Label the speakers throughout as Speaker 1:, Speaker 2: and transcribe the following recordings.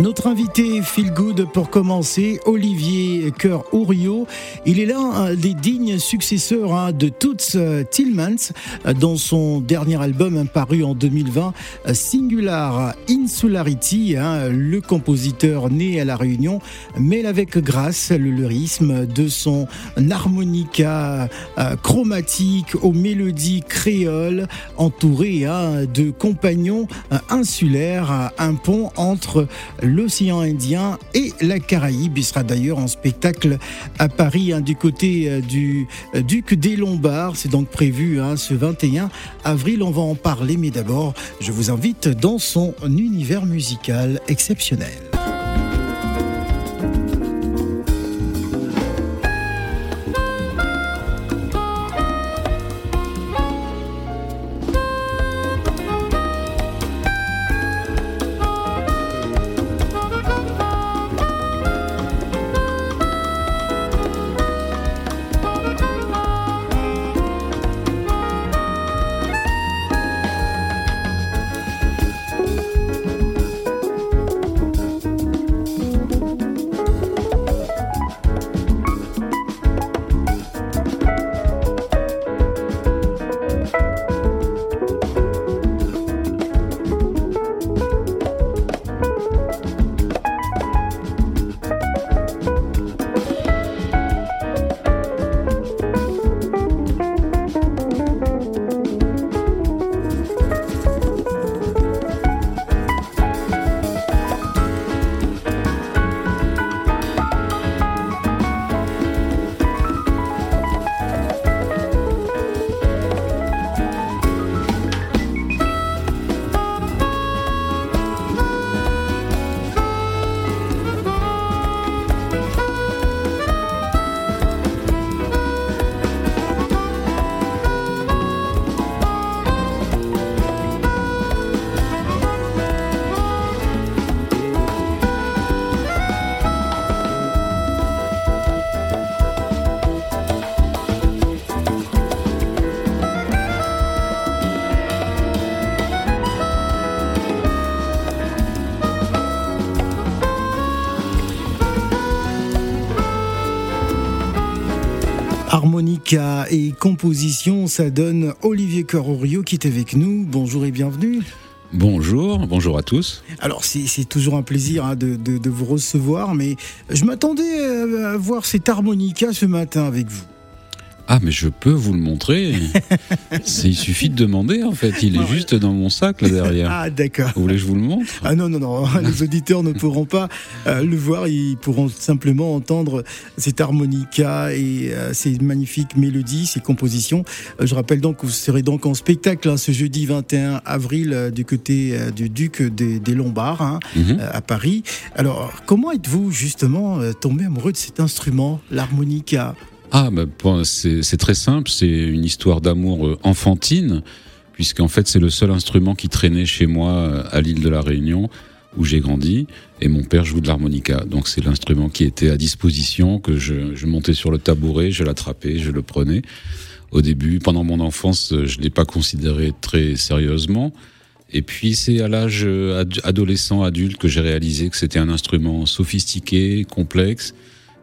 Speaker 1: Notre invité Feel Good pour commencer, Olivier Cœur Ouriot. Il est l'un des dignes successeurs hein, de Toots euh, Tillmans dans son dernier album hein, paru en 2020, Singular Insularity. Hein, le compositeur né à La Réunion mêle avec grâce le lyrisme de son harmonica euh, chromatique aux mélodies créoles, entouré de compagnons euh, insulaires, un pont entre l'océan Indien et la Caraïbe. Il sera d'ailleurs en spectacle à Paris hein, du côté euh, du euh, Duc des Lombards. C'est donc prévu hein, ce 21 avril. On va en parler, mais d'abord, je vous invite dans son univers musical exceptionnel. Composition, ça donne Olivier Cororio qui est avec nous. Bonjour et bienvenue.
Speaker 2: Bonjour, bonjour à tous.
Speaker 1: Alors c'est toujours un plaisir hein, de, de, vous recevoir, mais je m'attendais à voir cet harmonica ce matin avec vous.
Speaker 2: Ah, mais je peux vous le montrer. il suffit de demander, en fait. Il est juste dans mon sac, là, derrière.
Speaker 1: Ah, d'accord.
Speaker 2: Vous voulez que je vous le montre?
Speaker 1: Ah, non, non, non. Les auditeurs ne pourront pas euh, le voir. Ils pourront simplement entendre cet harmonica et euh, ces magnifiques mélodies, ces compositions. Euh, je rappelle donc que vous serez donc en spectacle hein, ce jeudi 21 avril du côté du Duc des, Lombards, hein, mhm. à Paris. Alors, comment êtes-vous, justement, tombé amoureux de cet instrument, l'harmonica?
Speaker 2: Ah, bah, c'est très simple, c'est une histoire d'amour euh, enfantine, puisqu'en fait c'est le seul instrument qui traînait chez moi euh, à l'île de la Réunion, où j'ai grandi, et mon père joue de l'harmonica. Donc c'est l'instrument qui était à disposition, que je, je montais sur le tabouret, je l'attrapais, je le prenais. Au début, pendant mon enfance, je ne l'ai pas considéré très sérieusement. Et puis c'est à l'âge euh, adolescent, adulte, que j'ai réalisé que c'était un instrument sophistiqué, complexe,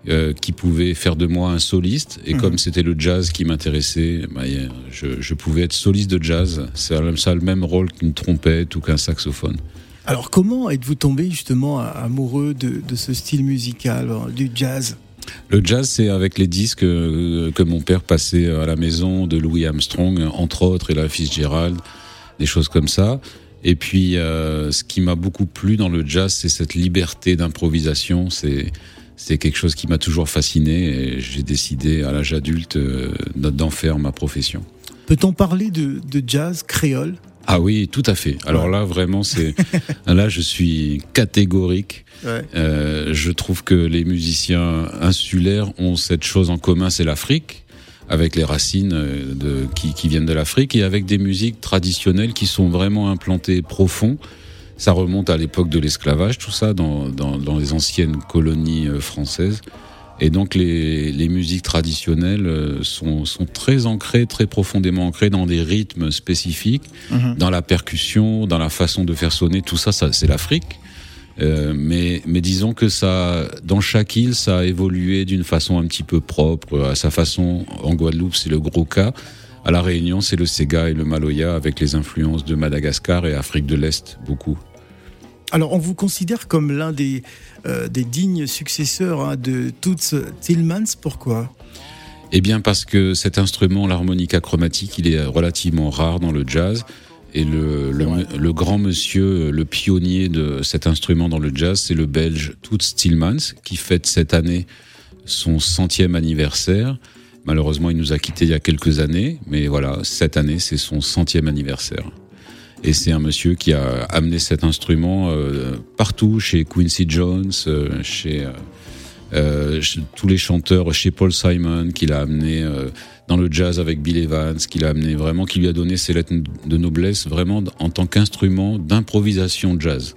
Speaker 2: euh, qui pouvait faire de moi un soliste. Et mhm. comme c'était le jazz qui m'intéressait, bah, je, je, pouvais être soliste de jazz. Ça a le même rôle qu'une trompette ou qu'un saxophone.
Speaker 1: Alors comment êtes-vous tombé justement amoureux de, de ce style musical, du jazz?
Speaker 2: Le jazz, c'est avec les disques euh, que mon père passait à la maison de Louis Armstrong, entre autres, et la Fitzgerald, des choses comme ça. Et puis, euh, ce qui m'a beaucoup plu dans le jazz, c'est cette liberté d'improvisation. C'est c'est quelque chose qui m'a toujours fasciné et j'ai décidé à l'âge adulte euh, d'en faire ma profession.
Speaker 1: Peut-on parler de, jazz créole?
Speaker 2: Ah oui, tout à fait. Alors là, vraiment, c'est là, je suis catégorique. Euh, je trouve que les musiciens insulaires ont cette chose en commun, c'est l'Afrique, avec les racines euh, de, qui, qui viennent de l'Afrique, et avec des musiques traditionnelles qui sont vraiment implantées profond ça remonte à l'époque de l'esclavage, tout ça, dans, dans, dans, les anciennes colonies euh, françaises. Et donc les, les musiques traditionnelles euh, sont, sont très ancrées, très profondément ancrées dans des rythmes spécifiques,
Speaker 1: Mhm.
Speaker 2: dans la percussion, dans la façon de faire sonner. Tout ça, ça c'est l'Afrique. Euh, mais, mais disons que ça, dans chaque île, ça a évolué d'une façon un petit peu propre. À sa façon, en Guadeloupe, c'est le gros cas. À la Réunion, c'est le Sega et le Maloya avec les influences de Madagascar et Afrique de l'Est, beaucoup.
Speaker 1: Alors, on vous considère comme l'un des, euh, dignes successeurs hein, de Toots Tillmans. Pourquoi?
Speaker 2: Eh bien, parce que cet instrument, l'harmonica chromatique, il est relativement rare dans le jazz. Et le, le, le grand monsieur, le pionnier de cet instrument dans le jazz, c'est le belge Toots Tillmans, qui fête cette année son centième anniversaire. Malheureusement, il nous a quittés il y a quelques années, mais voilà, cette année, c'est son centième anniversaire. Et c'est un monsieur qui a amené cet instrument euh, partout, chez Quincy Jones, euh, chez, euh, chez tous les chanteurs, chez Paul Simon, qu'il a amené dans le jazz avec Bill Evans, qu'il a amené vraiment, qui lui a donné ses lettres de noblesse vraiment en tant qu'instrument d'improvisation jazz.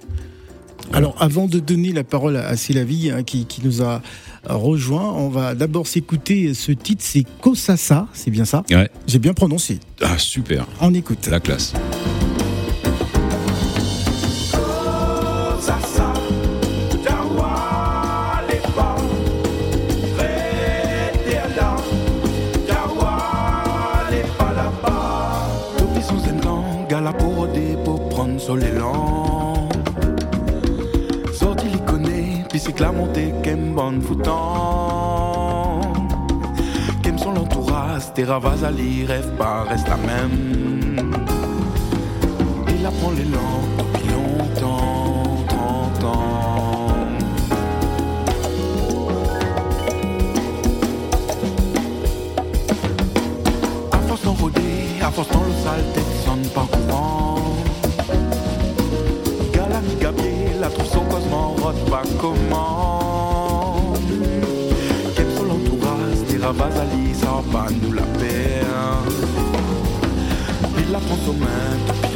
Speaker 1: Alors, avant de donner la parole à Célavie, hein, qui, qui nous a rejoint, on va d'abord s'écouter ce titre, c'est Kosasa, c'est bien ça?
Speaker 2: Ouais.
Speaker 1: J'ai bien prononcé.
Speaker 2: Ah, super,
Speaker 1: On écoute.
Speaker 2: la classe.
Speaker 3: Prendre sur l'élan. Sorti l'iconé, puis c'est que la montée, qu'aime bonne foutant. Qu'aime son l'entourage, tes lire, rêve pas, reste la même. Il apprend l'élan depuis longtemps, 30 ans. À force d'enrôder, à force dans le sale, tête sonne pas courant. La trouve son cosmo, rote pas comment. Son l'entourage, des ravazali, ça va nous la paix. Il la prend aux mains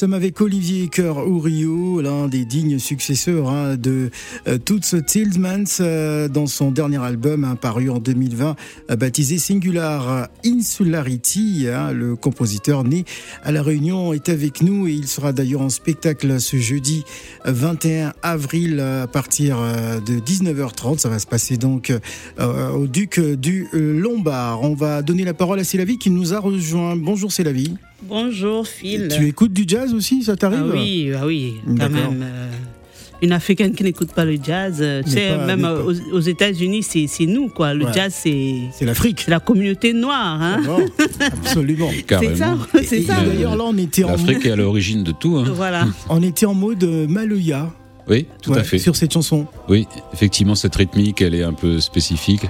Speaker 1: sommes avec Olivier Cœur Ourio, l'un des dignes successeurs hein, de euh, Toots Tillmans, euh, dans son dernier album hein, paru en 2020, euh, baptisé Singular Insularity. hein. le compositeur né à La Réunion est avec nous et il sera d'ailleurs en spectacle ce jeudi euh, 21 avril à partir de 19h30. Ça va se passer donc au Duc du Lombard. On va donner la parole à Célavie qui nous a rejoint. Bonjour Célavie.
Speaker 4: Bonjour Phil.
Speaker 1: Tu écoutes du jazz aussi, ça
Speaker 4: ah
Speaker 1: t'arrive
Speaker 4: oui, ah oui, quand même. euh, une africaine qui n'écoute pas le jazz, euh, tu sais,
Speaker 1: pas-
Speaker 4: même euh, aux, aux États-Unis, c'est c'est nous, quoi. Le
Speaker 1: Ouais.
Speaker 4: jazz, c'est
Speaker 1: C'est l'Afrique.
Speaker 4: c'est la communauté noire, hein.
Speaker 1: Bon, absolument.
Speaker 4: C'est ça, c'est
Speaker 1: Et
Speaker 4: ça.
Speaker 1: D'ailleurs, là, on était, en,
Speaker 2: L'Afrique est à l'origine de tout. Hein.
Speaker 4: Voilà.
Speaker 1: on était en mode euh, Maloya
Speaker 2: Oui, tout
Speaker 1: ouais,
Speaker 2: à fait.
Speaker 1: sur cette chanson.
Speaker 2: Oui, effectivement, cette rythmique, elle est un peu spécifique.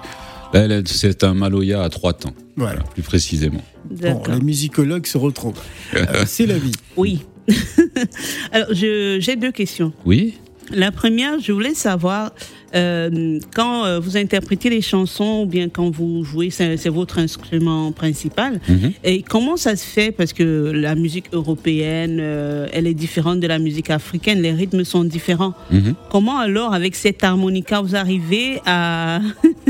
Speaker 2: Là, elle est- c'est un maloya à trois temps,
Speaker 1: Voilà.
Speaker 2: plus précisément.
Speaker 1: Bon, les musicologues se retrouvent. Euh, c'est la vie.
Speaker 4: Oui. Alors, je- j'ai deux questions.
Speaker 2: Oui
Speaker 4: La première, je voulais savoir, euh, quand euh, vous interprétez les chansons ou bien quand vous jouez, c'est votre instrument principal,
Speaker 2: Mhm.
Speaker 4: et comment ça se fait? Parce que la musique européenne, euh, elle est différente de la musique africaine, les rythmes sont différents.
Speaker 2: Mhm.
Speaker 4: Comment alors, avec cette harmonica, vous arrivez à,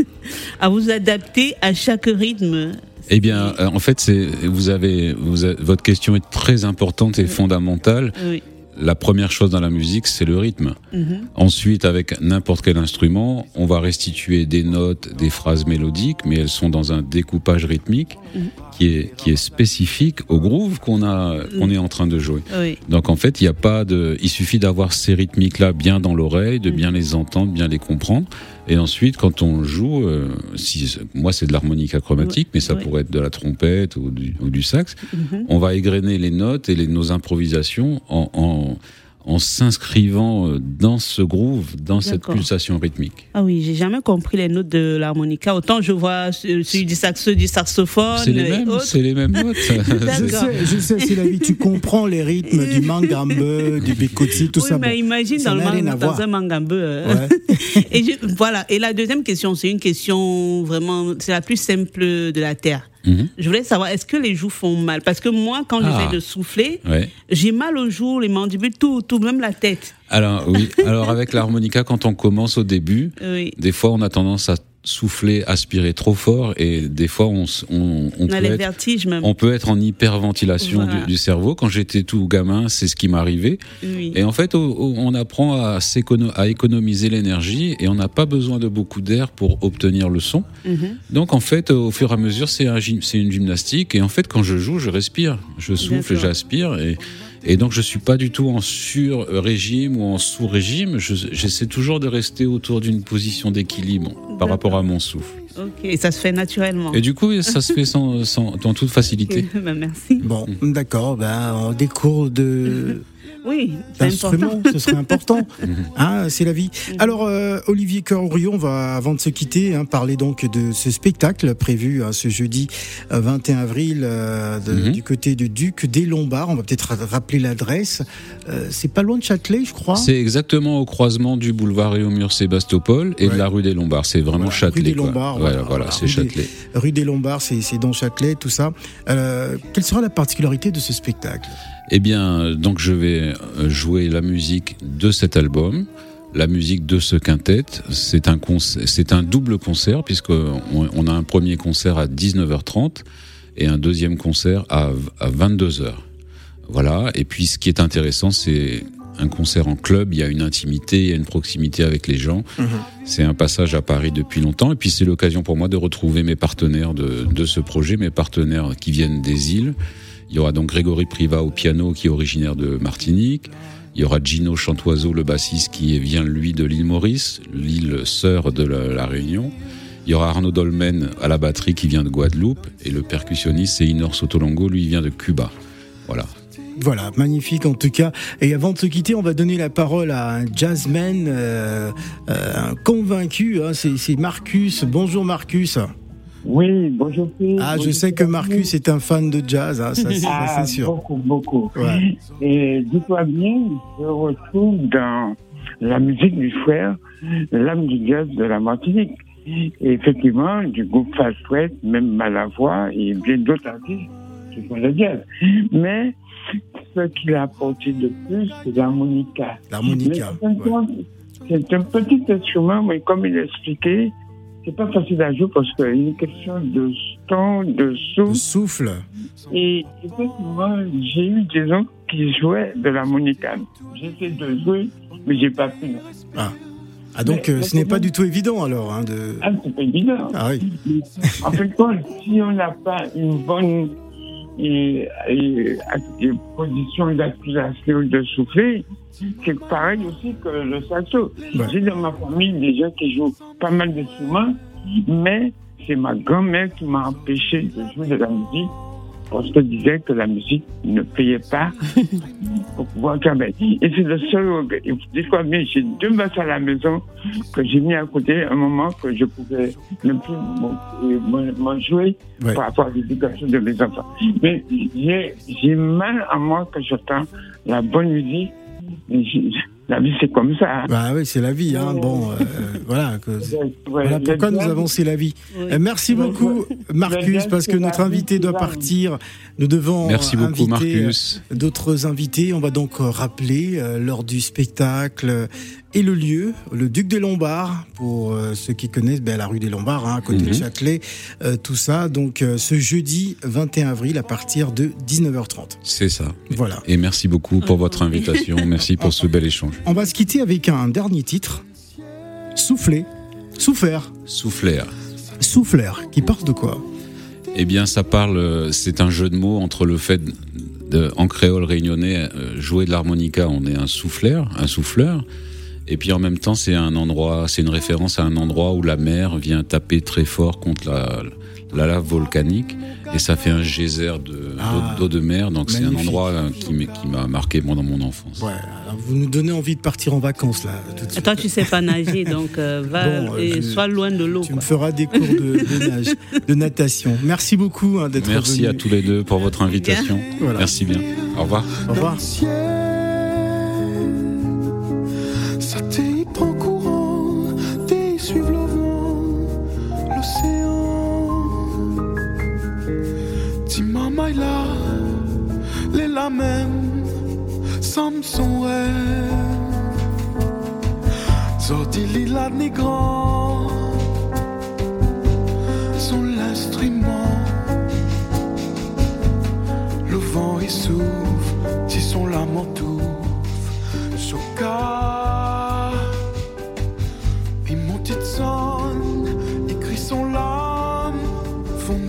Speaker 4: à vous adapter à chaque rythme?
Speaker 2: Eh bien, euh, en fait, vous avez, vous votre question est très importante et fondamentale.
Speaker 4: Oui.
Speaker 2: La première chose dans la musique, c'est le rythme.
Speaker 4: Mhm.
Speaker 2: Ensuite, avec n'importe quel instrument, on va restituer des notes, des phrases mélodiques, mais elles sont dans un découpage rythmique
Speaker 4: Mhm.
Speaker 2: qui est qui est spécifique au groove qu'on a qu'on est en train de jouer.
Speaker 4: Oui.
Speaker 2: Donc en fait, il y a pas de, il suffit d'avoir ces rythmiques là bien dans l'oreille, de bien les entendre, bien les comprendre, et ensuite quand on joue, euh, si moi c'est de l'harmonica chromatique, mais ça
Speaker 4: Ouais.
Speaker 2: pourrait être de la trompette ou du, ou du sax,
Speaker 4: Mhm.
Speaker 2: on va égrener les notes et les, nos improvisations en, en en s'inscrivant euh, dans ce groove, dans cette pulsation rythmique.
Speaker 4: Ah oui, j'ai jamais compris les notes de l'harmonica. Autant je vois ce- celui du saxo, du saxophone.
Speaker 2: C'est les mêmes,
Speaker 4: autres.
Speaker 2: c'est les mêmes notes.
Speaker 1: Je sais, je sais, c'est la vie. Tu comprends les rythmes du mangambe, du bekotsi, tout
Speaker 4: oui,
Speaker 1: ça.
Speaker 4: mais
Speaker 1: Bon,
Speaker 4: imagine dans, le dans un mangambe. euh,
Speaker 1: Ouais.
Speaker 4: et je- voilà. Et la deuxième question, c'est une question vraiment, c'est la plus simple de la terre.
Speaker 2: Mhm.
Speaker 4: Je voulais savoir, est-ce que les joues font mal? Parce que moi, quand
Speaker 2: Ah.
Speaker 4: j'essaie de souffler,
Speaker 2: Ouais.
Speaker 4: j'ai mal aux joues, les mandibules, tout, tout, même la tête.
Speaker 2: Alors oui, alors avec l'harmonica, quand on commence au début,
Speaker 4: Oui.
Speaker 2: des fois on a tendance à souffler, aspirer trop fort, et des fois on, on, on
Speaker 4: On
Speaker 2: peut être
Speaker 4: même.
Speaker 2: on peut être en hyperventilation
Speaker 4: Voilà.
Speaker 2: du, du cerveau. Quand j'étais tout gamin, c'est ce qui m'arrivait.
Speaker 4: Oui.
Speaker 2: Et en fait, on apprend à, à économiser l'énergie et on n'a pas besoin de beaucoup d'air pour obtenir le son.
Speaker 4: Mhm.
Speaker 2: Donc en fait, au fur et à mesure, c'est un une gymnastique. Et en fait, quand je joue, je respire, je souffle, j'aspire. Et, et donc je suis pas du tout en sur-régime ou en sous-régime. Je- J'essaie toujours de rester autour d'une position d'équilibre par rapport à mon souffle.
Speaker 4: Ok, et ça se fait naturellement.
Speaker 2: Et du coup, ça se fait sans, sans, dans toute facilité.
Speaker 4: Ben, merci.
Speaker 1: Bon, d'accord, ben, on des cours de
Speaker 4: Oui,
Speaker 1: d'instruments, ce serait important. Hein, c'est la vie. Alors, euh, Olivier Cœur-Ourion, on va, avant de se quitter, hein, parler donc de ce spectacle prévu hein, ce jeudi euh, 21 avril euh, de-
Speaker 2: Mhm.
Speaker 1: du côté du Duc des Lombards. On va peut-être ra- rappeler l'adresse. Euh, c'est pas loin de Châtelet, je crois.
Speaker 2: C'est exactement au croisement du boulevard Réaumur Sébastopol et
Speaker 1: Ouais.
Speaker 2: de la rue des Lombards. C'est vraiment
Speaker 1: Voilà,
Speaker 2: Châtelet.
Speaker 1: rue des. Lombards,
Speaker 2: Voilà,
Speaker 1: voilà,
Speaker 2: voilà,
Speaker 1: voilà,
Speaker 2: c'est
Speaker 1: des-
Speaker 2: Châtelet.
Speaker 1: Rue des Lombards, c'est c'est dans Châtelet, tout ça. Euh, quelle sera la particularité de ce spectacle?
Speaker 2: Eh bien, donc je vais euh, jouer la musique de cet album, la musique de ce quintet. C'est un c'est un double concert puisque on, a un premier concert à 19h30 et un deuxième concert à, à 22h. Voilà. Et puis, ce qui est intéressant, c'est un concert en club. Il y a une intimité, il y a une proximité avec les gens. C'est un passage à Paris depuis longtemps. Et puis, c'est l'occasion pour moi de retrouver mes partenaires de, de ce projet, mes partenaires qui viennent des îles. Il y aura donc Grégory Priva au piano, qui est originaire de Martinique. Il y aura Gino Chantoiseau, le bassiste, qui vient lui de l'île Maurice, l'île sœur de la, Réunion. Il y aura Arnaud Dolmen à la batterie, qui vient de Guadeloupe. Et le percussionniste, c'est Inor Sotolongo, lui, vient de Cuba. Voilà.
Speaker 1: Voilà, magnifique en tout cas. Et avant de se quitter, on va donner la parole à un jazzman, euh, euh, convaincu. hein, c'est Marcus. Bonjour Marcus.
Speaker 5: Oui, bonjour.
Speaker 1: Ah, je sais que. Marcus est un fan de jazz, hein, ça,
Speaker 5: Ah,
Speaker 1: c'est sûr.
Speaker 5: Beaucoup, beaucoup.
Speaker 1: Ouais.
Speaker 5: Et dis-toi bien, je retrouve dans la musique du frère l'âme du jazz de la Martinique. Et effectivement, du groupe Fast West, même Malavoie et bien d'autres artistes qui font le jazz. Mais ce qu'il a apporté de plus, c'est l'harmonica.
Speaker 1: L'harmonica.
Speaker 5: C'est un- C'est un petit instrument, mais comme il expliquait, c'est pas facile à jouer parce a une question de ton, de
Speaker 1: Le
Speaker 5: souffle.
Speaker 1: souffle.
Speaker 5: Et effectivement, j'ai eu des gens qui jouaient de l'harmonica. J'essaie de jouer, mais j'ai pas pu.
Speaker 1: Ah, donc
Speaker 5: Mais-
Speaker 1: euh, ce n'est pas du tout évident alors. Hein, de...
Speaker 5: Ah, c'est pas évident.
Speaker 1: Ah oui.
Speaker 5: En fait, quand, si on n'a pas une bonne et, et- et position d'accusation de souffler, c'est pareil aussi que le saxo.
Speaker 1: Ouais.
Speaker 5: J'ai dans ma famille des gens qui jouent pas mal d'instruments, mais c'est ma grand-mère qui m'a empêché de jouer de la musique parce qu'elle disait que la musique ne payait pas pour pouvoir travailler. Et c'est le seul regret. Et dis-toi bien, j'ai deux basses à la maison que j'ai mis à côté un moment que je pouvais ne plus m'en- jouer
Speaker 1: Ouais.
Speaker 5: par rapport à l'éducation de mes enfants. Mais j'ai j'ai mal à moi que j'entends la bonne musique. La vie, c'est comme ça. hein.
Speaker 1: Bah oui, c'est la vie. Hein. Bon, euh, voilà. que-
Speaker 5: Ouais,
Speaker 1: Voilà pourquoi nous avons c'est la vie.
Speaker 4: Oui.
Speaker 1: Euh, Merci beaucoup Marcus parce que notre invité doit partir. Nous devons
Speaker 2: Merci beaucoup,
Speaker 1: inviter,
Speaker 2: Marcus.
Speaker 1: euh, d'autres invités. On va donc rappeler euh, lors du spectacle euh, et le lieu, le Duc des Lombards, pour euh, ceux qui connaissent ben, la rue des Lombards, hein, à côté de
Speaker 2: Mhm.
Speaker 1: Châtelet, euh, tout ça. Donc euh, ce jeudi 21 avril à partir de 19h30.
Speaker 2: C'est ça.
Speaker 1: Voilà.
Speaker 2: Et merci beaucoup pour votre invitation. Merci pour ce bel échange.
Speaker 1: On va se quitter avec un dernier titre, Souffler, Souffert,
Speaker 2: Souffleur.
Speaker 1: Souffleur, qui parle de quoi?
Speaker 2: Eh bien, ça parle. C'est un jeu de mots entre le fait de, en créole réunionnais, jouer de l'harmonica, on est un souffleur, un souffleur, Et puis en même temps, c'est un endroit, c'est une référence à un endroit où la mer vient taper très fort contre la, la lave volcanique et ça fait un geyser de
Speaker 1: Ah.
Speaker 2: d'eau de mer. Donc c'est un endroit euh, qui m'a marqué moi dans mon enfance.
Speaker 1: Ouais, alors vous nous donnez envie de partir en vacances là. Tout de suite.
Speaker 4: toi, tu sais pas nager, donc euh, va
Speaker 1: Bon,
Speaker 4: et
Speaker 1: je-
Speaker 4: sois loin de l'eau.
Speaker 1: Tu
Speaker 4: quoi.
Speaker 1: me feras des cours de, de nage, de natation. Merci beaucoup hein, d'être
Speaker 2: Merci
Speaker 1: venu.
Speaker 2: à tous les deux pour votre invitation.
Speaker 1: Voilà.
Speaker 2: Merci bien. Au revoir.
Speaker 1: Au revoir.
Speaker 3: Mama là, les la même, sam son rêve. Sorti lila ni grand, son l'instrument. Le vent il souffle, si son lame entoure. Choca Il monte son Il crie son lame Von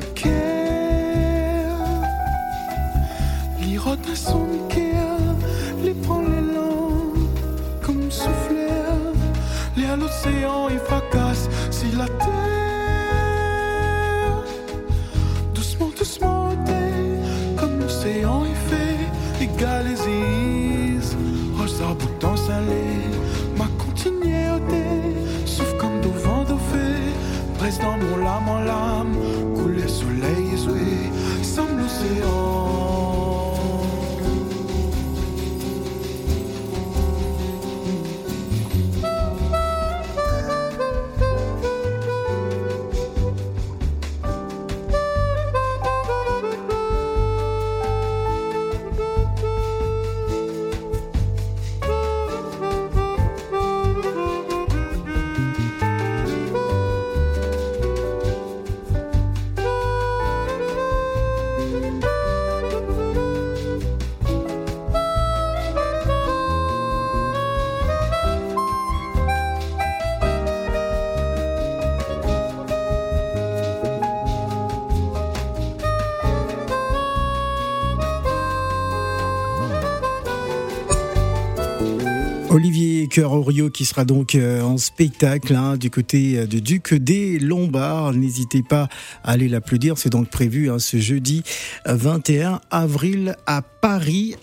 Speaker 3: Cœur
Speaker 1: Orio qui sera donc euh, en spectacle hein, du côté euh, de Duc des Lombards. N'hésitez pas à aller l'applaudir. C'est donc prévu hein, ce jeudi euh, 21 avril à Paris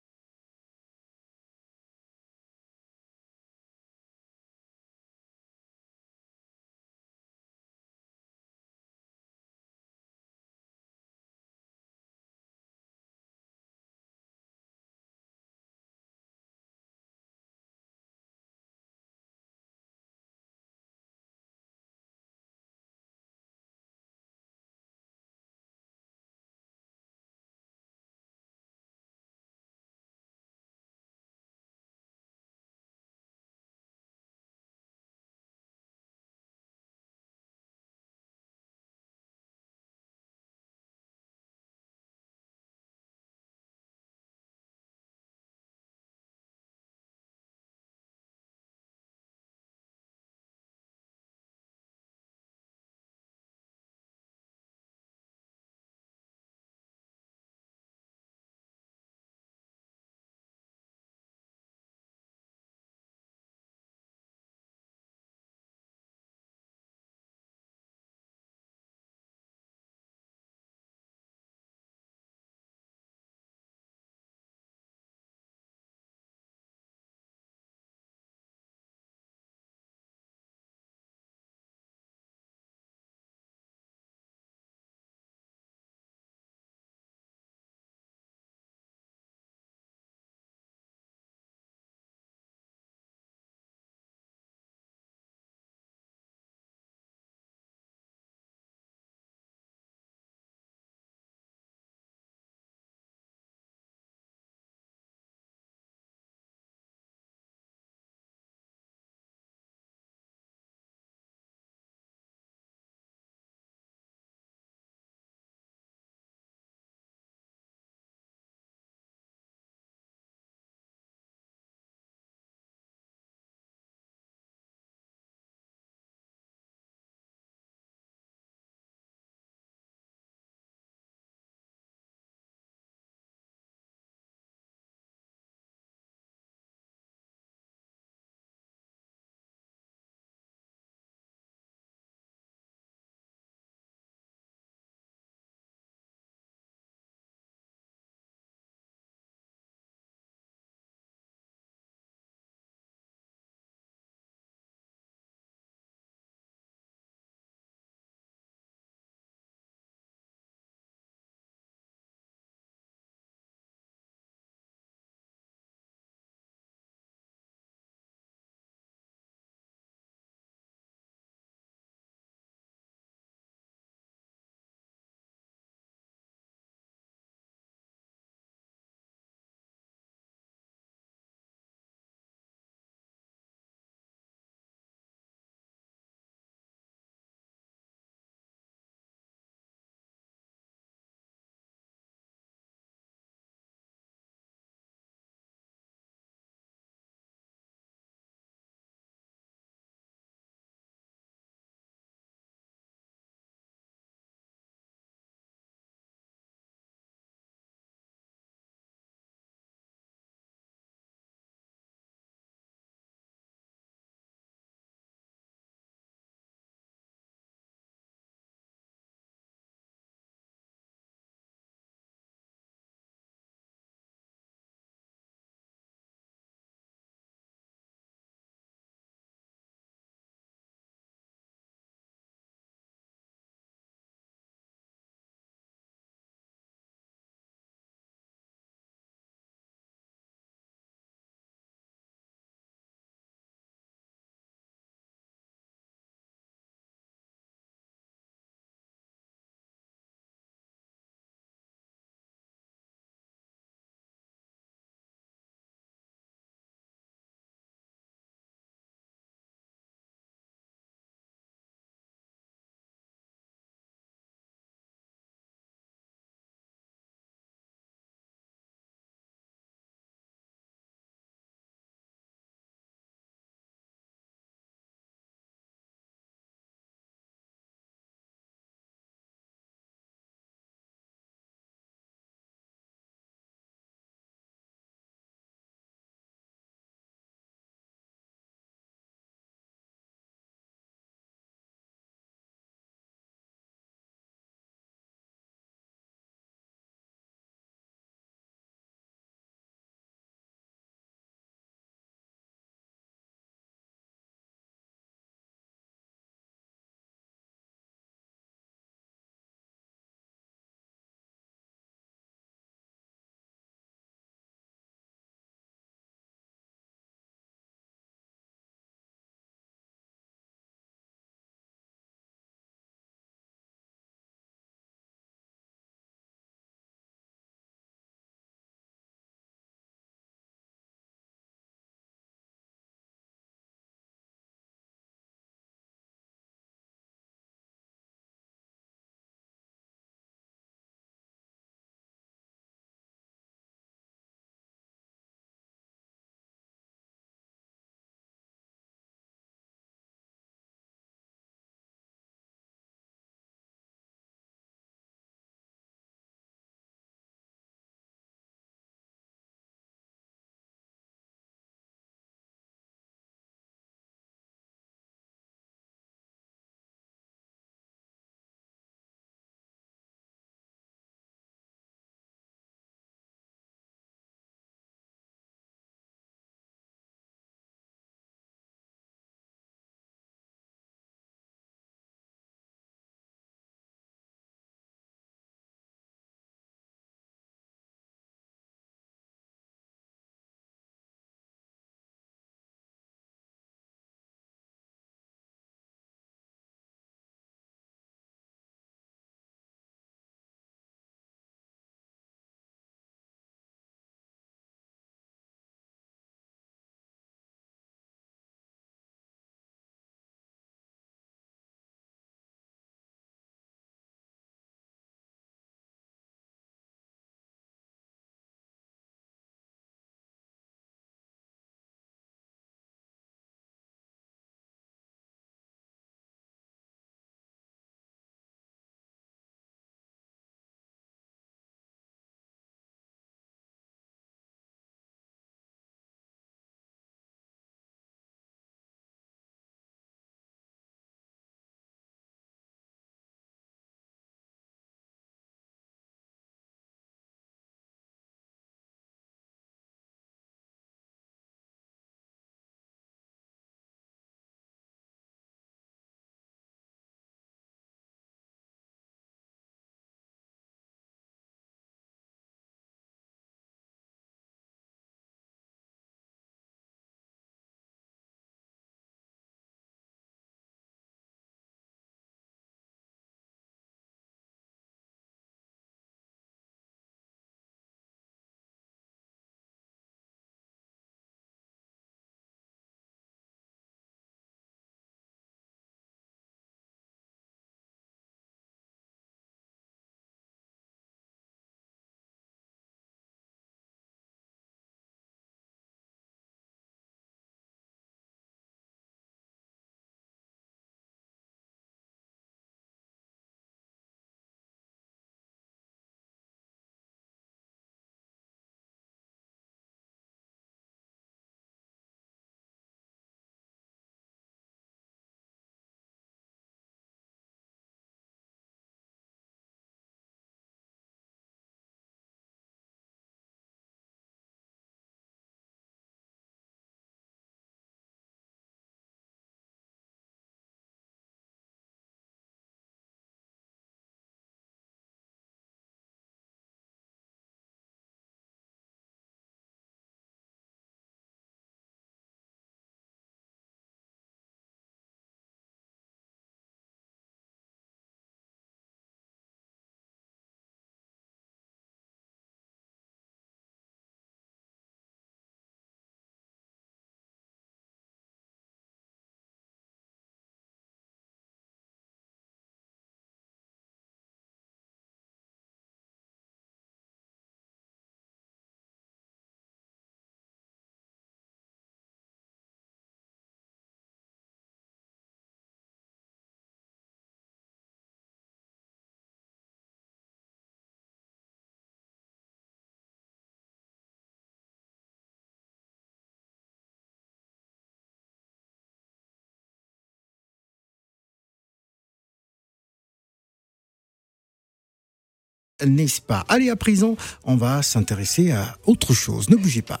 Speaker 1: n'est-ce pas? Allez, à présent, on va s'intéresser à autre chose. Ne bougez pas.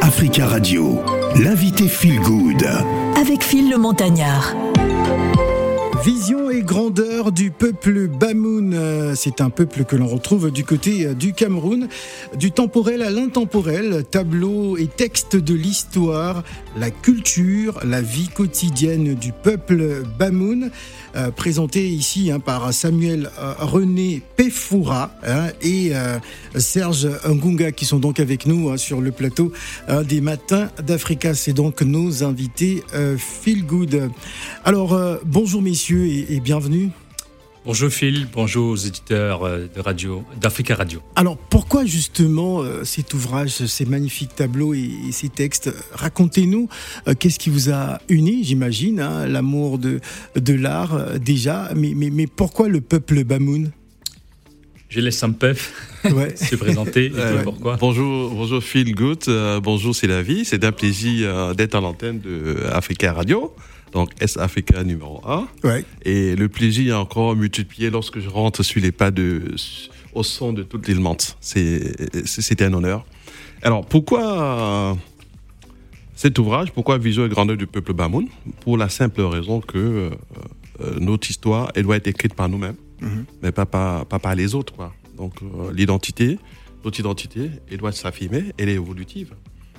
Speaker 6: Africa Radio, l'invité Feel Good.
Speaker 7: Avec Phil le Montagnard.
Speaker 1: Vision et grandeur du peuple Bamoun. Euh, C'est un peuple que l'on retrouve du côté euh, du Cameroun. Du temporel à l'intemporel, tableaux et textes de l'histoire, la culture, la vie quotidienne du peuple Bamoun. euh, présenté ici hein, par Samuel René Pefoura hein, et Serge Ngunga qui sont donc avec nous hein, sur le plateau des matins d'Africa. C'est donc nos invités Feel Good. Alors bonjour messieurs et, et bienvenue.
Speaker 8: Bonjour Phil, bonjour aux éditeurs euh, de radio, d'Africa Radio.
Speaker 1: Alors pourquoi justement euh, cet ouvrage, ces magnifiques tableaux et, et ces textes? Racontez-nous euh, qu'est-ce qui vous a uni, j'imagine, hein, l'amour de, de l'art euh, déjà, mais, mais, mais pourquoi le peuple Bamoun?
Speaker 8: Je laisse Sampef
Speaker 1: ouais.
Speaker 8: se présenter et dire
Speaker 9: Euh,
Speaker 8: pourquoi?
Speaker 9: Bonjour, bonjour Phil Good, euh, bonjour c'est la vie. C'est un plaisir euh, d'être à l'antenne de Africa Radio, donc S Africa numéro 1.
Speaker 1: Ouais.
Speaker 9: Et le plaisir est encore multiplié lorsque je rentre sur les pas de, au son de toute l'île Mante. C'est, c'est- c'était un honneur. Alors pourquoi cet ouvrage Pourquoi Vision et grandeur du peuple Bamoun? Pour la simple raison que euh, euh, notre histoire, elle doit être écrite par nous-mêmes,
Speaker 1: Mhm.
Speaker 9: mais pas par, pas par les autres. Quoi. Donc euh, l'identité, notre identité, elle doit s'affirmer, elle est évolutive.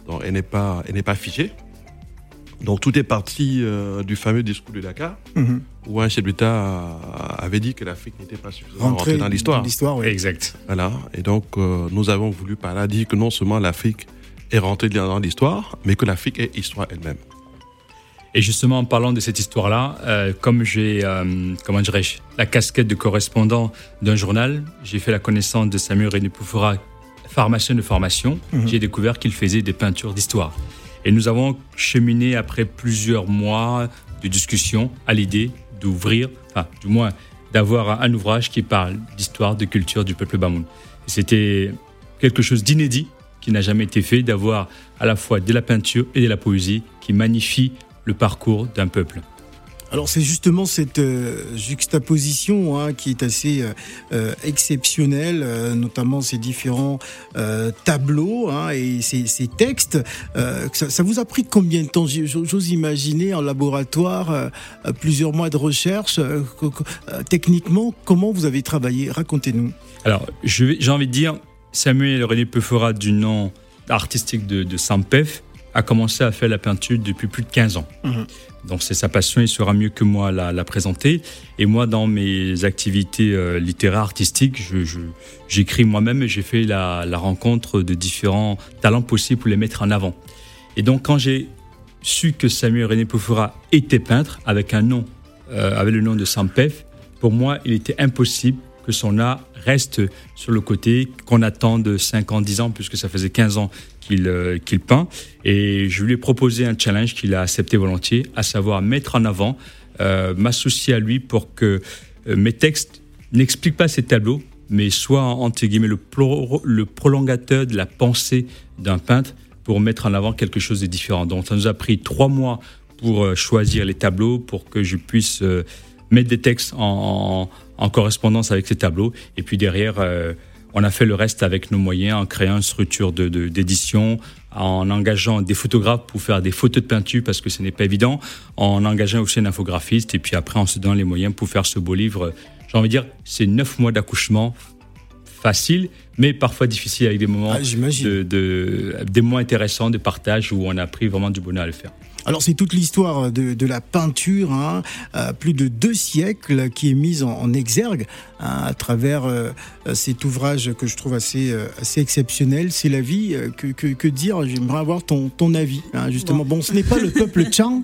Speaker 9: Donc elle n'est pas, elle n'est pas figée. Donc tout est parti euh, du fameux discours de Dakar,
Speaker 1: Mhm.
Speaker 9: où un chef d'État avait dit que l'Afrique n'était pas suffisamment
Speaker 1: Rentrer
Speaker 9: rentrée dans l'histoire.
Speaker 1: l'histoire, ouais.
Speaker 8: Exact.
Speaker 9: Voilà. Et donc, euh, nous avons voulu par là dire que non seulement l'Afrique est rentrée dans l'histoire, mais que l'Afrique est histoire elle-même.
Speaker 8: Et justement, en parlant de cette histoire-là, euh, comme j'ai, euh, comment dirais-je, la casquette de correspondant d'un journal, j'ai fait la connaissance de Samuel René Poufora, pharmacien de formation.
Speaker 1: Mhm.
Speaker 8: J'ai découvert qu'il faisait des peintures d'histoire. Et nous avons cheminé après plusieurs mois de discussion à l'idée d'ouvrir, enfin, du moins, d'avoir un, ouvrage qui parle d'histoire, de culture du peuple Bamoun. C'était quelque chose d'inédit qui n'a jamais été fait, d'avoir à la fois de la peinture et de la poésie qui magnifie le parcours d'un peuple.
Speaker 1: Alors c'est justement cette euh, juxtaposition hein, qui est assez euh, euh, exceptionnelle, notamment ces différents tableaux hein, et ces, textes. Ça, vous a pris combien de temps? J'ose imaginer en laboratoire plusieurs mois de recherche. techniquement, comment vous avez travaillé? Racontez-nous.
Speaker 8: Alors, j'ai envie de dire, Samuel René Peufora, du nom artistique de, de Sampef, a commencé à faire la peinture depuis plus de 15 ans.
Speaker 1: Mhm.
Speaker 8: Donc, c'est sa passion, il sera mieux que moi la, la présenter. Et moi, dans mes activités euh, littéraires, artistiques, je- je- j'écris moi-même et j'ai fait la, la rencontre de différents talents possibles pour les mettre en avant. Et donc, quand j'ai su que Samuel René Peufora était peintre, avec un nom, euh, avec le nom de Sampef, pour moi, il était impossible que son art reste sur le côté, qu'on attend de 5 ans, 10 ans, puisque ça faisait 15 ans qu'il euh, qu'il peint. Et je lui ai proposé un challenge qu'il a accepté volontiers, à savoir mettre en avant, euh, m'associer à lui pour que euh, mes textes n'expliquent pas ces tableaux, mais soient, entre guillemets, le, le prolongateur de la pensée d'un peintre pour mettre en avant quelque chose de différent. Donc ça nous a pris trois mois pour choisir les tableaux, pour que je puisse mettre des textes en- en correspondance avec ces tableaux. Et puis derrière, euh, on a fait le reste avec nos moyens, en créant une structure de- de- d'édition, en engageant des photographes pour faire des photos de peinture, parce que ce n'est pas évident, en engageant aussi un infographiste, et puis après en se donnant les moyens pour faire ce beau livre. J'ai envie de dire, c'est neuf mois d'accouchement facile, mais parfois difficile avec des moments,
Speaker 1: Ah,
Speaker 8: de- des moments intéressants de partage où on a pris vraiment du bonheur à le faire.
Speaker 1: Alors c'est toute l'histoire de, de la peinture, hein, euh, plus de deux siècles, qui est mise en, en exergue hein, à travers euh, cet ouvrage que je trouve assez, euh, assez exceptionnel. C'est la vie. euh, Que, que, que dire? J'aimerais avoir ton, ton avis. hein, justement, bon. ce n'est pas le peuple Tchang,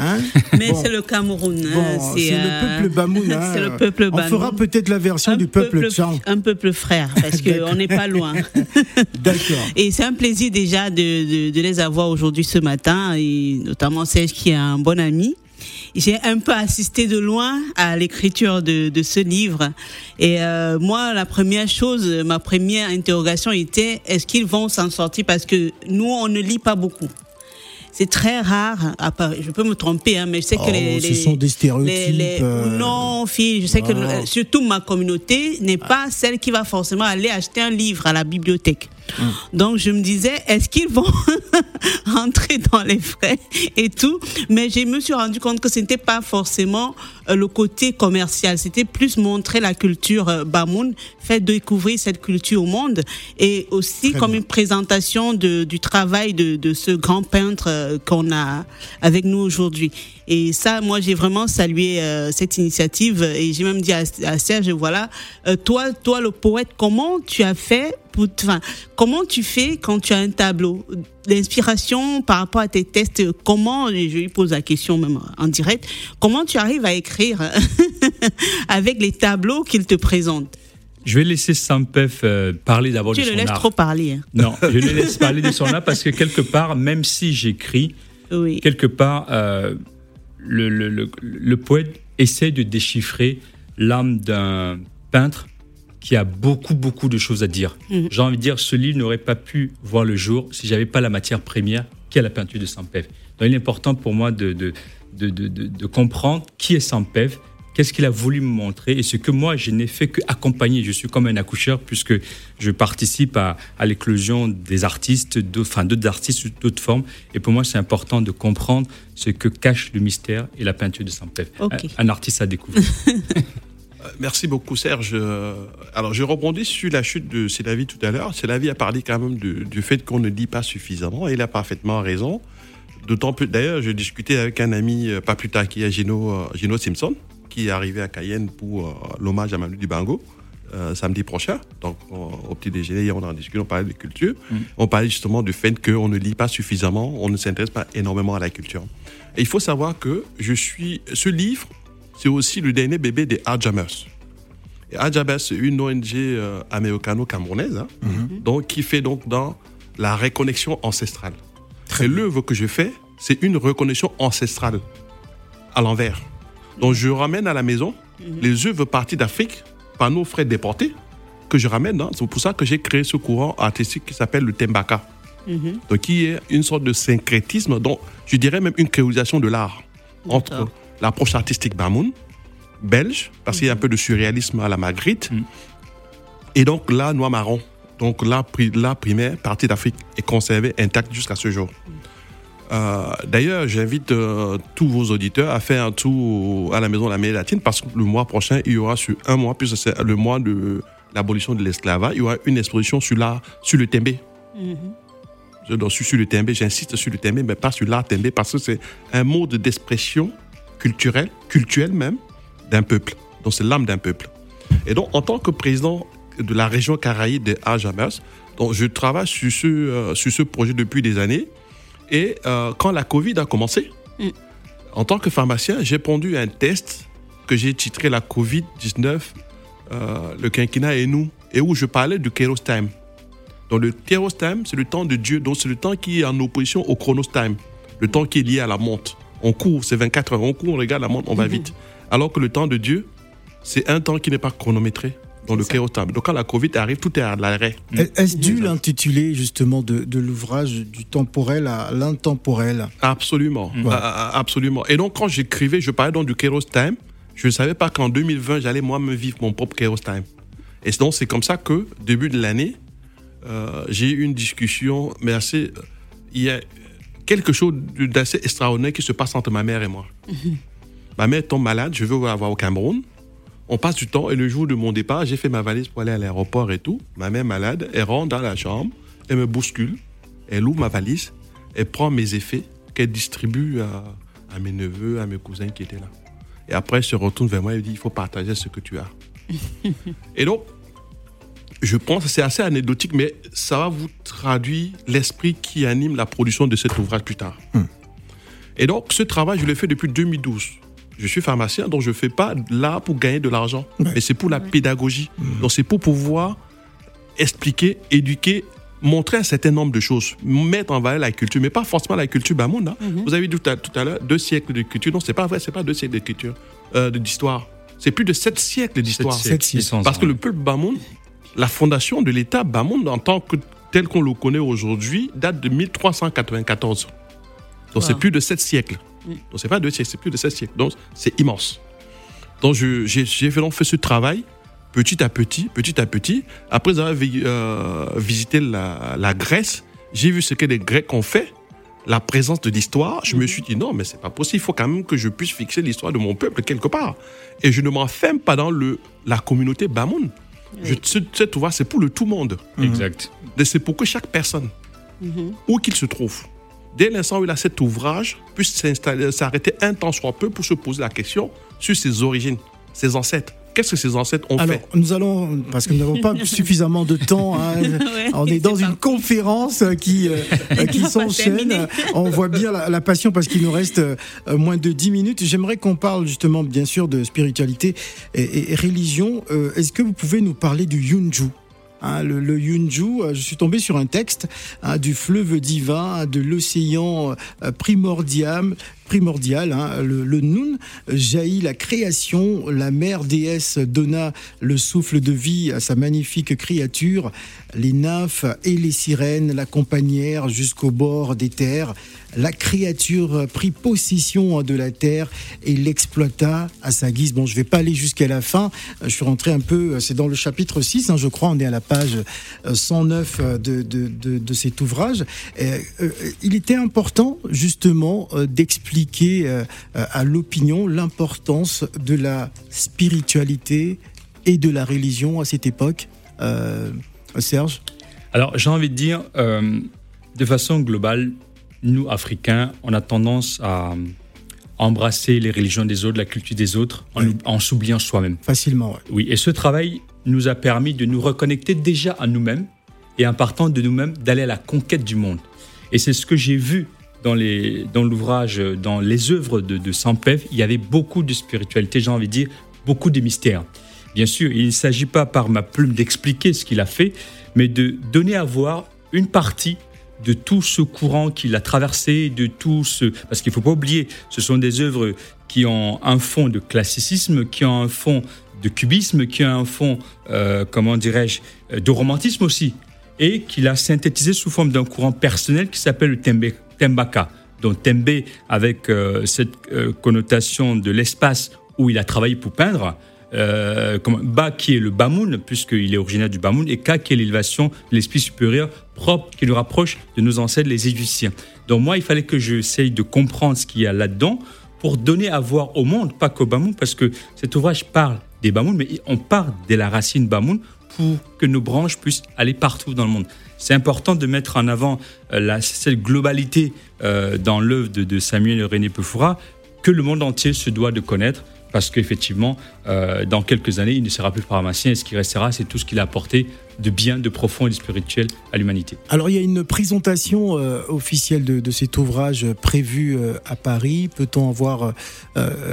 Speaker 1: hein,
Speaker 4: Mais
Speaker 1: Bon.
Speaker 4: c'est le Cameroun. hein,
Speaker 1: bon, c'est
Speaker 4: euh,
Speaker 1: le peuple Bamoun. hein.
Speaker 4: c'est le peuple
Speaker 1: On
Speaker 4: Bamoun.
Speaker 1: fera peut-être la version
Speaker 4: un
Speaker 1: du peuple, Tchang.
Speaker 4: un peuple frère, parce qu'on n'est pas loin.
Speaker 1: D'accord.
Speaker 4: Et c'est un plaisir déjà de, de, de les avoir aujourd'hui ce matin, et notamment Serge qui est un bon ami. J'ai un peu assisté de loin à l'écriture de, de ce livre. Et euh, moi, la première chose, ma première interrogation était est-ce qu'ils vont s'en sortir? Parce que nous, on ne lit pas beaucoup. C'est très rare. à part- je peux me tromper, hein, mais je sais que
Speaker 1: Oh,
Speaker 4: les,
Speaker 1: ce
Speaker 4: les-
Speaker 1: sont des stéréotypes,
Speaker 4: les-
Speaker 1: euh,
Speaker 4: non, fille, je sais que surtout ma communauté n'est pas celle qui va forcément aller acheter un livre à la bibliothèque.
Speaker 1: Hum.
Speaker 4: Donc je me disais, est-ce qu'ils vont rentrer dans les frais et tout? Mais je me suis rendu compte que ce n'était pas forcément euh, le côté commercial, c'était plus montrer la culture euh, Bamoun, faire découvrir cette culture au monde et aussi
Speaker 1: Très
Speaker 4: comme
Speaker 1: bien.
Speaker 4: une présentation de, du travail de, de ce grand peintre euh, qu'on a avec nous aujourd'hui. Et ça, moi, j'ai vraiment salué euh, cette initiative et j'ai même dit à, à Serge, voilà, euh, toi, toi, le poète, comment tu as fait pour, enfin, comment tu fais quand tu as un tableau L'inspiration par rapport à tes tests, comment, et je lui pose la question même en direct, comment tu arrives à écrire avec les tableaux qu'il te présente?
Speaker 8: Je vais laisser Sampef euh, parler d'abord
Speaker 4: Tu
Speaker 8: de
Speaker 4: le
Speaker 8: son
Speaker 4: laisses
Speaker 8: art.
Speaker 4: trop parler. hein.
Speaker 8: Non, je le laisse parler de son art parce que quelque part, même si j'écris,
Speaker 4: Oui.
Speaker 8: quelque part, euh, le, le, le, le poète essaie de déchiffrer l'âme d'un peintre qui a beaucoup, beaucoup de choses à dire.
Speaker 4: Mhm.
Speaker 8: J'ai envie de dire, ce livre n'aurait pas pu voir le jour si j'avais pas la matière première qui est la peinture de Sampef. Donc il est important pour moi de, de, comprendre qui est Sampef, qu'est-ce qu'il a voulu me montrer et ce que moi, je n'ai fait qu'accompagner. Je suis comme un accoucheur puisque je participe à, à l'éclosion des artistes, d'autres- enfin d'autres artistes sous d'autres formes. Et pour moi, c'est important de comprendre ce que cache le mystère et la peinture de Sampef.
Speaker 4: Ok.
Speaker 8: Un, un artiste à découvrir.
Speaker 9: Euh, Merci beaucoup Serge. Euh, Alors je rebondis sur la chute de Célavie tout à l'heure. Célavie a parlé quand même du fait qu'on ne dit pas suffisamment et il a parfaitement raison. D'autant plus, d'ailleurs, je discutais avec un ami euh, pas plus tard qui est Gino, Gino Simpson, qui est arrivé à Cayenne pour euh, l'hommage à Manu Dibango euh, samedi prochain. Donc on- au petit déjeuner, hier on en discutait, on parlait de culture. On parlait justement du fait qu'on ne lit pas suffisamment, on ne s'intéresse pas énormément à la culture. Et il faut savoir que je suis, ce livre, c'est aussi le dernier bébé des Alzheimer's. Et Alzheimer's, c'est une ONG euh, américano-camerounaise, hein, donc, qui fait donc dans la reconnexion ancestrale. Et l'œuvre que je fais, c'est une reconnexion ancestrale à l'envers. Donc je ramène à la maison les œuvres parties d'Afrique par nos frères déportés que je ramène. hein. C'est pour ça que j'ai créé ce courant artistique qui s'appelle le Tembaka. Donc qui est une sorte de syncrétisme, donc je dirais même une créolisation de l'art entre l'approche artistique Bamoun, belge, parce qu'il y a un peu de surréalisme à la Magritte,
Speaker 8: Mhm.
Speaker 9: et donc l'art noir marron. Donc l'art pri- l'art primaire, partie d'Afrique, est conservé intact jusqu'à ce jour. Euh, D'ailleurs, j'invite euh, tous vos auditeurs à faire un tour à la Maison de l'Amérique latine parce que le mois prochain, il y aura sur un mois, puisque c'est le mois de l'abolition de l'esclavage, il y aura une exposition sur l'art, sur le tembé. Je donc, sur, sur le tembé, j'insiste sur le tembé, mais pas sur l'art tembé parce que c'est un mode d'expression culturelle, culturelle même, d'un peuple. Donc c'est l'âme d'un peuple. Et donc, en tant que président de la région Caraïbe des Alzheimer's, donc je travaille sur ce, euh, sur ce projet depuis des années. Et euh, quand la Covid a commencé,
Speaker 4: Mm.
Speaker 9: en tant que pharmacien, j'ai pondu un test que j'ai titré la Covid-19, euh, le quinquennat et nous, et où je parlais du Kairos Time. Donc le Kairos Time, c'est le temps de Dieu, donc c'est le temps qui est en opposition au Chronos Time, le temps qui est lié à la montre. On court, c'est 24 heures, on court, on regarde la montre, on va vite. Alors que le temps de Dieu, c'est un temps qui n'est pas chronométré dans le Kairos Time. Donc quand la Covid arrive, tout est à l'arrêt.
Speaker 1: Est-ce dû l'intituler justement de, de l'ouvrage du temporel à l'intemporel?
Speaker 9: Absolument,
Speaker 1: Ouais.
Speaker 9: A- absolument. Et donc quand j'écrivais, je parlais donc du Kairos Time. Je ne savais pas qu'en 2020, j'allais moi-même vivre mon propre Kairos Time. Et donc c'est comme ça que, début de l'année, euh, j'ai eu une discussion, mais assez... euh, Il y a quelque chose d'assez extraordinaire qui se passe entre ma mère et moi. Ma mère tombe malade, je veux la voir au Cameroun. On passe du temps et le jour de mon départ, j'ai fait ma valise pour aller à l'aéroport et tout. Ma mère malade, elle rentre dans la chambre, elle me bouscule, elle ouvre ma valise, elle prend mes effets qu'elle distribue à, à mes neveux, à mes cousins qui étaient là. Et après, elle se retourne vers moi et dit, il faut partager ce que tu as. et donc, je pense que c'est assez anecdotique, mais ça va vous traduire l'esprit qui anime la production de cet ouvrage plus tard. Et donc, ce travail, je l'ai fait depuis 2012. Je suis pharmacien, donc je ne fais pas là pour gagner de l'argent, mais c'est pour la pédagogie. Donc, c'est pour pouvoir expliquer, éduquer, montrer un certain nombre de choses, mettre en valeur la culture, mais pas forcément la culture bamoun. hein. Vous avez dit tout à, tout à l'heure, deux siècles de culture. Non, c'est pas vrai, c'est pas deux siècles de culture, euh, d'histoire. C'est plus de sept siècles d'histoire.
Speaker 1: Sept siècles.
Speaker 8: 600
Speaker 9: Parce que le peuple Bamoun, la fondation de l'État Bamoun en tant que tel qu'on le connaît aujourd'hui date de 1394. Donc c'est plus de sept siècles. Donc c'est pas deux siècles, c'est plus de sept siècles. Donc c'est immense. Donc j'ai vraiment fait ce travail petit à petit, petit à petit. Après avoir vi- euh, visité la, la Grèce, j'ai vu ce que les Grecs ont fait, la présence de l'histoire. Je me suis dit non, mais c'est pas possible. Il faut quand même que je puisse fixer l'histoire de mon peuple quelque part. Et je ne m'enferme pas dans le la communauté Bamoun. Ce, cet ouvrage, c'est pour le tout monde.
Speaker 8: Exact.
Speaker 9: C'est pour que chaque personne,
Speaker 4: Mhm.
Speaker 9: où qu'il se trouve, dès l'instant où il a cet ouvrage, puisse s'installer- s'arrêter un temps soit peu pour se poser la question sur ses origines, ses ancêtres. Qu'est-ce que ses ancêtres ont
Speaker 1: Alors,
Speaker 9: fait?
Speaker 1: nous allons, parce que nous n'avons pas suffisamment de temps, hein,
Speaker 4: Ouais,
Speaker 1: on est dans une
Speaker 4: pas-
Speaker 1: conférence qui, euh, qui s'enchaîne. On voit bien la, la passion parce qu'il nous reste euh, moins de 10 minutes. J'aimerais qu'on parle justement, bien sûr, de spiritualité et, et- et religion. Euh, Est-ce que vous pouvez nous parler du Yunju? Hein, le, le Yunju, euh, je suis tombé sur un texte hein, du fleuve divin, de l'océan euh, primordial, primordial hein, le, le Nun jaillit la création, la mère déesse donna le souffle de vie à sa magnifique créature, les nymphes et les sirènes l'accompagnèrent jusqu'au bord des terres, la créature prit possession de la terre et l'exploita à sa guise. Bon, je vais pas aller jusqu'à la fin, je suis rentré un peu, c'est dans le chapitre 6, hein, je crois, on est à la page euh, 109 de, de, de, de cet ouvrage. Euh, euh, il était important justement euh, d'expliquer euh, euh, à l'opinion l'importance de la spiritualité et de la religion à cette époque. Euh, Serge
Speaker 8: Alors, j'ai envie de dire, euh, de façon globale, nous, Africains, on a tendance à embrasser les religions des autres, la culture des autres, en,
Speaker 1: Oui.
Speaker 8: en s'oubliant soi-même.
Speaker 1: Facilement, ouais.
Speaker 8: Oui, et ce travail nous a permis de nous reconnecter déjà à nous-mêmes et en partant de nous-mêmes, d'aller à la conquête du monde. Et c'est ce que j'ai vu dans l'ouvrage, dans les œuvres de, de. Il y avait beaucoup de spiritualité, j'ai envie de dire, beaucoup de mystères. Bien sûr, il ne s'agit pas par ma plume d'expliquer ce qu'il a fait, mais de donner à voir une partie de tout ce courant qu'il a traversé, de tout ce... Parce qu'il ne faut pas oublier, ce sont des œuvres qui ont un fond de classicisme, qui ont un fond de cubisme, qui ont un fond, euh, comment dirais-je, euh, de romantisme aussi, et qu'il a synthétisé sous forme d'un courant personnel qui s'appelle le tembe, Tembaka. Donc Tembe avec euh, cette euh, connotation de l'espace où il a travaillé pour peindre, euh, comme Ba qui est le Bamoun, puisqu'il est originaire du Bamoun, et Ka qui est l'élévation de l'esprit supérieur propre qui nous rapproche de nos ancêtres les Égyptiens. Donc moi, il fallait que j'essaye de comprendre ce qu'il y a là-dedans pour donner à voir au monde, pas qu'au Bamoun, parce que cet ouvrage parle des Bamouns, mais on part de la racine Bamoun pour que nos branches puissent aller partout dans le monde. C'est important de mettre en avant euh, la, cette globalité euh, dans l'œuvre de, de Samuel René Pefoura que le monde entier se doit de connaître parce qu'effectivement, euh, dans quelques années, il ne sera plus pharmacien et ce qui restera, c'est tout ce qu'il a apporté de bien, de profond et de spirituel à l'humanité.
Speaker 1: Alors il y a une présentation euh, officielle de, de cet ouvrage prévue euh, à Paris. Peut-on avoir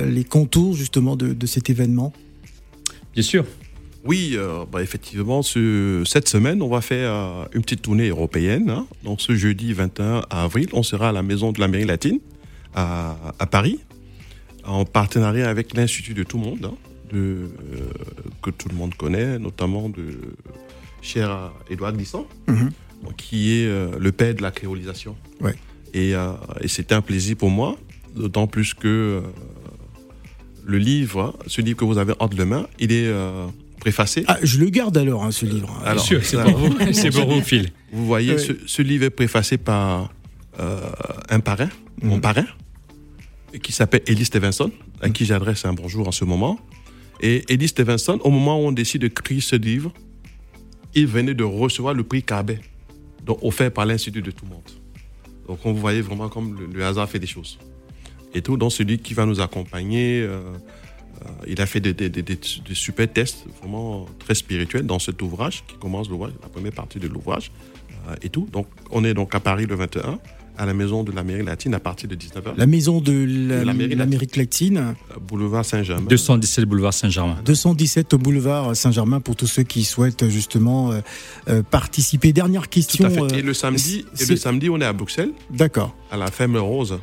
Speaker 1: les contours justement de, de cet événement?
Speaker 8: Bien sûr.
Speaker 9: Oui, euh, bah, effectivement, ce- cette semaine, on va faire euh, une petite tournée européenne. hein. Donc ce jeudi 21 avril, on sera à la Maison de l'Amérique latine à, à Paris, en partenariat avec l'Institut de tout le monde, hein, de, euh, que tout le monde connaît, notamment de cher Édouard Glissant,
Speaker 1: Mhm.
Speaker 9: qui est le père de la créolisation.
Speaker 1: Ouais.
Speaker 9: Et, et c'était un plaisir pour moi, d'autant plus que le livre, hein, ce livre que vous avez entre les mains, il est préfacé.
Speaker 1: Ah, je le garde alors, hein, ce livre.
Speaker 8: Bien
Speaker 9: Alors,
Speaker 8: sûr, c'est pour vous, c'est pour vous, Phil.
Speaker 9: Vous voyez,
Speaker 1: Ouais.
Speaker 9: ce, ce livre est préfacé par euh, un parrain, mon
Speaker 1: Mhm.
Speaker 9: parrain, qui s'appelle Ellie Stevenson, à qui j'adresse un bonjour en ce moment. Et Ellie Stevenson, au moment où on décide de créer ce livre, il venait de recevoir le prix Cabet, donc offert par l'Institut de tout le monde. Donc on voyait vraiment comme le, le hasard fait des choses. Et tout, donc celui qui va nous accompagner, euh, euh, il a fait des, des- des- des- des super tests vraiment très spirituels dans cet ouvrage qui commence l'ouvrage, la première partie de l'ouvrage euh, et tout. Donc on est donc à Paris le 21 à la maison de l'Amérique latine à partir de 19h,
Speaker 1: La maison de la-
Speaker 9: De l'Amérique
Speaker 1: latine,
Speaker 9: euh, boulevard Saint-Germain.
Speaker 8: 217 boulevard Saint-Germain.
Speaker 1: 217 au boulevard Saint-Germain pour tous ceux qui souhaitent justement euh, euh, participer. Dernière
Speaker 9: Tout
Speaker 1: question.
Speaker 9: à fait.
Speaker 1: euh,
Speaker 9: Et le samedi, et le samedi, on est à Bruxelles,
Speaker 1: D'accord.
Speaker 9: à la Ferme Rose.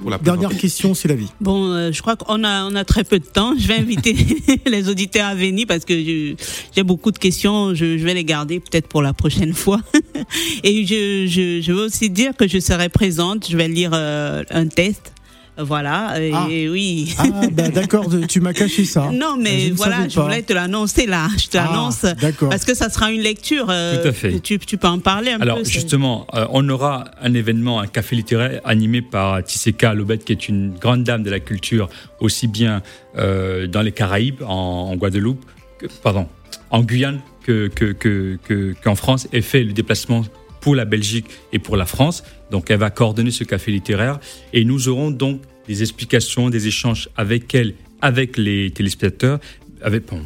Speaker 9: Pour la
Speaker 1: Dernière
Speaker 9: présenter.
Speaker 1: question, c'est la vie.
Speaker 4: Bon, euh, je crois qu'on a, on a très peu de temps. Je vais inviter les auditeurs à venir parce que j'ai beaucoup de questions. Je, je vais les garder peut-être pour la prochaine fois. Et je, je, je veux aussi dire que je serai présente. Je vais lire euh, un test. Voilà. Et
Speaker 1: Ah.
Speaker 4: oui.
Speaker 1: Ah, bah d'accord, tu m'as caché ça.
Speaker 4: Non, mais voilà, je voulais te l'annoncer là. Je te
Speaker 1: Ah,
Speaker 4: l'annonce.
Speaker 1: d'accord.
Speaker 4: Parce que ça sera une lecture. euh,
Speaker 8: Tout à fait.
Speaker 4: Tu, tu peux en parler un
Speaker 8: Alors
Speaker 4: peu. c'est-
Speaker 8: justement, euh, on aura un événement, un café littéraire animé par Tisseka Lobet, qui est une grande dame de la culture, aussi bien euh, dans les Caraïbes, en, en Guadeloupe, que- pardon, en Guyane que que- que- que- qu'en France, et fait le déplacement pour la Belgique et pour la France. Donc elle va coordonner ce café littéraire et nous aurons donc des explications, des échanges avec elle, avec les téléspectateurs, avec bon,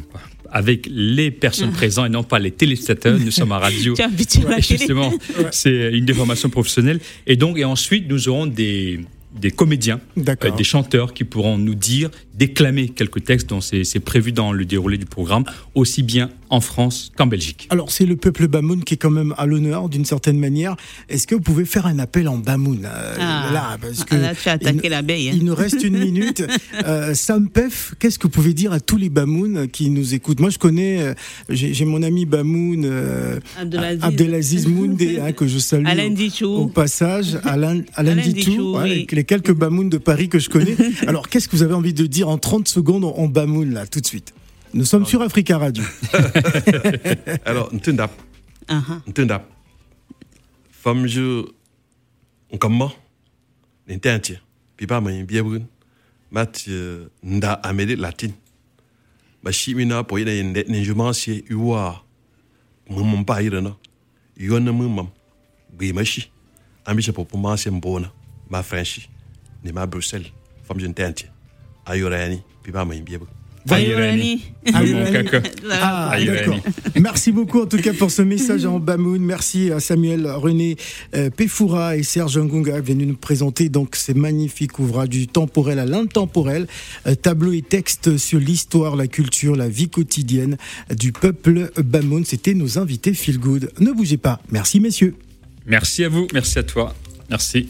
Speaker 8: avec les personnes présentes et non pas les téléspectateurs. Nous sommes à radio.
Speaker 4: Tu es habitué à la
Speaker 8: Ouais, justement, c'est une déformation professionnelle. Et donc, et ensuite, nous aurons des, des comédiens, euh, des chanteurs qui pourront nous dire, déclamer quelques textes dont c'est prévu dans le déroulé du programme, aussi bien en France qu'en Belgique.
Speaker 1: Alors, c'est le peuple Bamoun qui est quand même à l'honneur d'une certaine manière. Est-ce que vous pouvez faire un appel en Bamoun euh,
Speaker 4: Ah.
Speaker 1: Là, parce que
Speaker 4: Ah, là, tu as attaqué
Speaker 1: il,
Speaker 4: l'abeille. hein.
Speaker 1: il nous reste une minute. Euh, Sam Pef, qu'est-ce que vous pouvez dire à tous les Bamoun qui nous écoutent? Moi, je connais, euh, j'ai mon ami Bamoun, euh,
Speaker 4: Abdelaziz.
Speaker 1: Abdelaziz Moundé, hein, que je salue
Speaker 4: Alain
Speaker 1: au,
Speaker 4: Dichou.
Speaker 1: au passage, Alain, Alain,
Speaker 4: Alain Dichou,
Speaker 1: ouais,
Speaker 4: oui.
Speaker 1: avec les quelques Bamoun de Paris que je connais. Alors, qu'est-ce que vous avez envie de dire en 30 secondes en, en Bamoun, là, tout de suite Nous sommes sur Africa Radio.
Speaker 9: Alors, ntundap,
Speaker 4: ah.
Speaker 9: ntundap. Femme je, on comment? N'intentier. Puis pas moi, bien brun. Mat, nda amédée latine. Ma chimina pour y aller ne je m'en sais uwa. Mon pas y rena. Yon mon mam. Gui ma chi. Ami je pour mbona. Ma franchi. Ne ma Bruxelles. Femme je. Ayorani. Puis pas
Speaker 8: caca.
Speaker 1: Ah, d'accord. Merci beaucoup en tout cas pour ce message en Bamoun. Merci à Samuel René euh, Pefoura et Serge Ngunga venus nous présenter donc ces magnifiques ouvrages du temporel à l'intemporel, euh, tableaux et textes sur l'histoire, la culture, la vie quotidienne du peuple Bamoun. C'était nos invités Feel Good. Ne bougez pas. Merci messieurs.
Speaker 8: Merci à vous, merci à toi. Merci.